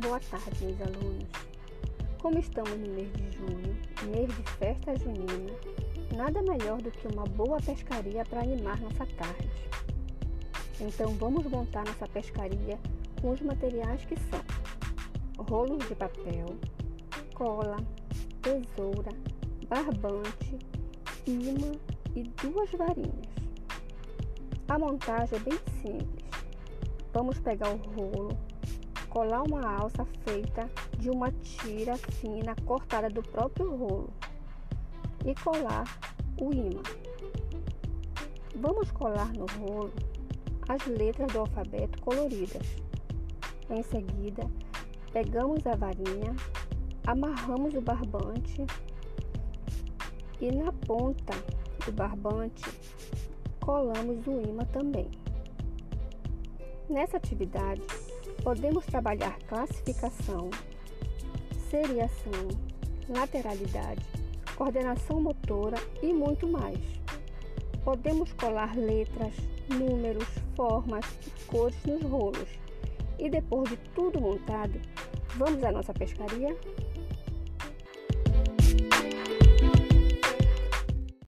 Boa tarde, meus alunos. Como estamos no mês de junho, mês de festa junina, nada melhor do que uma boa pescaria para animar nossa tarde. Então vamos montar nossa pescaria com os materiais que são rolos de papel, cola, tesoura, barbante, imã e duas varinhas. A montagem é bem simples. Vamos pegar o rolo, colar uma alça feita de uma tira fina cortada do próprio rolo e colar o imã. Vamos colar no rolo as letras do alfabeto coloridas. Em seguida, pegamos a varinha, amarramos o barbante e na ponta do barbante colamos o imã também. Nessa atividade, podemos trabalhar classificação, seriação, lateralidade, coordenação motora e muito mais. Podemos colar letras, números, formas e cores nos rolos. E depois de tudo montado, vamos à nossa pescaria?